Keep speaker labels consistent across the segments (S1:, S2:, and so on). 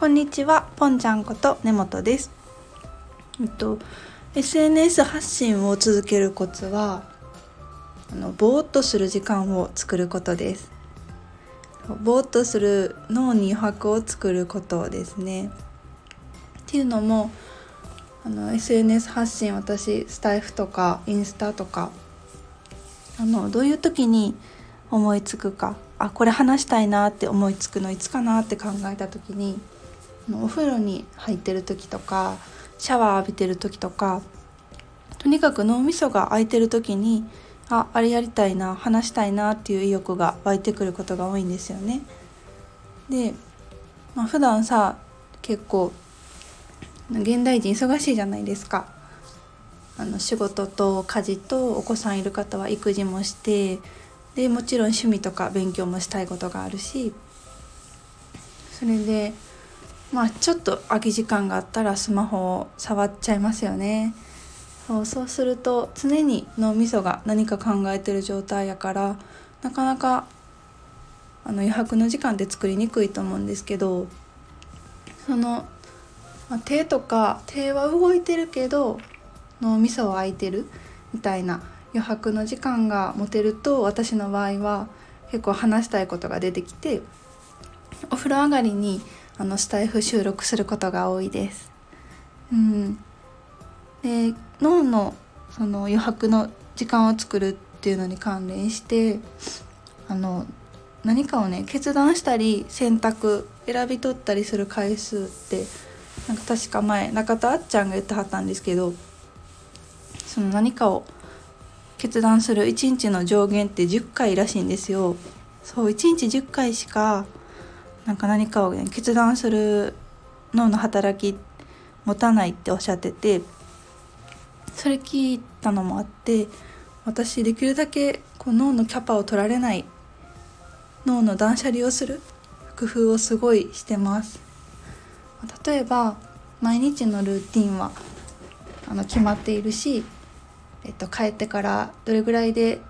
S1: こんにちは、ぽんちゃんこと根本です。えっと SNS 発信を続けるコツはあのぼーっとする時間を作ることです。ぼーっとする脳に余白を作ることですね。っていうのもあの SNS 発信私スタイフとかインスタとかあのどういう時に思いつくかあこれ話したいなって思いつくのいつかなって考えた時にお風呂に入ってる時とかシャワー浴びてる時とかとにかく脳みそが空いてる時にああれやりたいな話したいなっていう意欲が湧いてくることが多いんですよね。で、まあ、普段さ結構現代人忙しいじゃないですか。あの仕事と家事とお子さんいる方は育児もしてでもちろん趣味とか勉強もしたいことがあるしそれでまあちょっと空き時間があったらスマホを触っちゃいますよね。そうそうすると常に脳みそが何か考えてる状態やからなかなかあの余白の時間って作りにくいと思うんですけどその、まあ、手とか手は動いてるけど脳みそは空いてるみたいな余白の時間が持てると私の場合は結構話したいことが出てきてお風呂上がりにあのスタイフ収録することが多いです。うん、で脳のその余白の時間を作るっていうのに関連してあの何かをね決断したり選択選び取ったりする回数ってなんか確か前中田あっちゃんが言ってはったんですけどその何かを決断する1日の上限って10回らしいんですよ。そう1日10回しかなんか何かを、ね、決断する脳の働き持たないっておっしゃっててそれ聞いたのもあって私できるだけこう脳のキャパを取られない脳の断捨離をする工夫をすごいしてます。例えば毎日のルーティンはあの決まっているしえっと、帰ってからどれぐらいで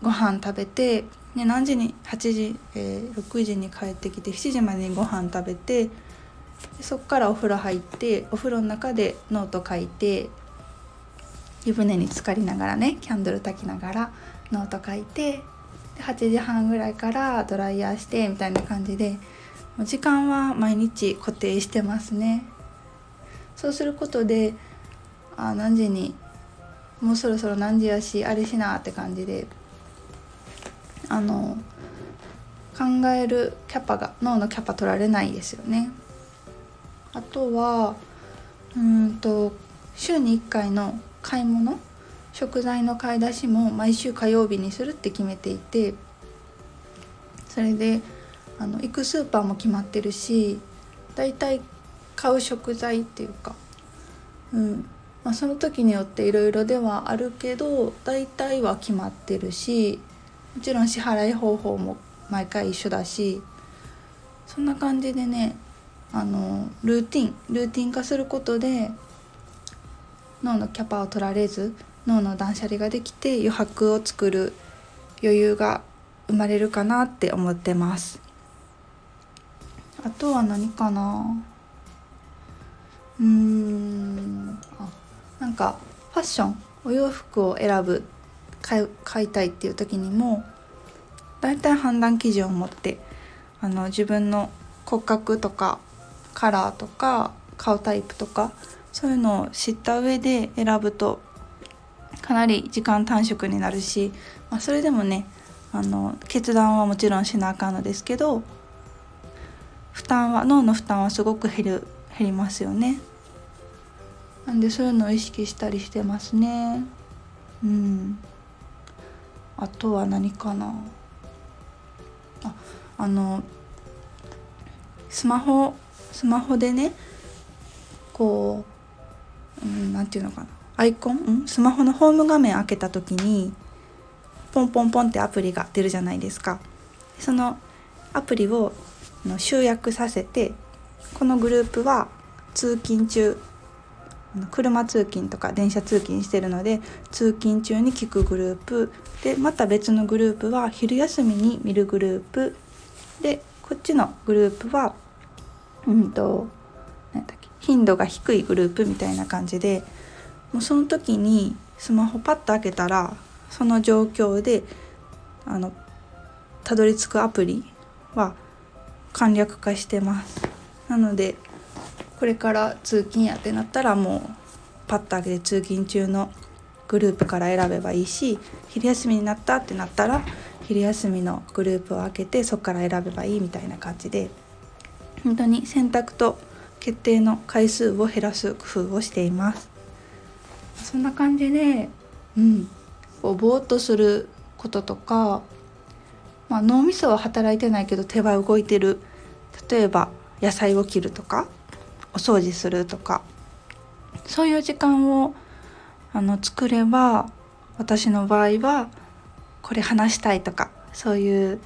S1: ご飯食べて、ね、何時に8時、えー、6時に帰ってきて7時までにご飯食べてそこからお風呂入ってお風呂の中でノート書いて湯船に浸かりながらねキャンドル焚きながらノート書いてで8時半ぐらいからドライヤーしてみたいな感じで時間は毎日固定してますね。そうすることであ何時にもうそろそろ何時やしあれしなって感じであの考えるキャパが脳のキャパ取られないですよね。あとはうんと週に1回の買い物食材の買い出しも毎週火曜日にするって決めていてそれであの行くスーパーも決まってるしだいたい買う食材っていうか、うん、まあ、その時によっていろいろではあるけど大体は決まってるしもちろん支払い方法も毎回一緒だしそんな感じでねあのルーティンルーティン化することで脳のキャパを取られず脳の断捨離ができて余白を作る余裕が生まれるかなって思ってます。あとは何かな？うーんあなんかファッションお洋服を選ぶ買いたいっていう時にも大体判断基準を持ってあの自分の骨格とかカラーとか顔タイプとかそういうのを知った上で選ぶとかなり時間短縮になるし、まあ、それでもねあの決断はもちろんしなあかんのですけど負担は脳の負担はすごく減る減りますよね。なんでそういうのを意識したりしてますねうんあとは何かな？ああのスマホスマホでねこう、うん、なんていうのかな？アイコン、うん、スマホのホーム画面開けた時にポンポンポンってアプリが出るじゃないですか。そのアプリを集約させてこのグループは通勤中車通勤とか電車通勤してるので通勤中に聞くグループ。でまた別のグループは昼休みに見るグループ。でこっちのグループはうんと何だっけ頻度が低いグループみたいな感じでもうその時にスマホパッと開けたらその状況であのたどり着くアプリは簡略化してます。なのでこれから通勤やってなったらもうパッと開けて通勤中のグループから選べばいいし昼休みになったってなったら昼休みのグループを開けてそこから選べばいいみたいな感じで本当に選択と決定の回数を減らす工夫をしています。そんな感じでうん。こうぼーっとすることとか、まあ、脳みそは働いてないけど手は動いてる。例えば野菜を切るとかお掃除するとかそういう時間をあの作れば私の場合はこれ話したいとかそういう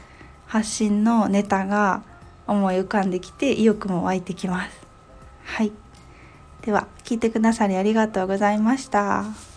S1: 発信のネタが思い浮かんできて意欲も湧いてきます。はい。では聞いてくださりありがとうございました。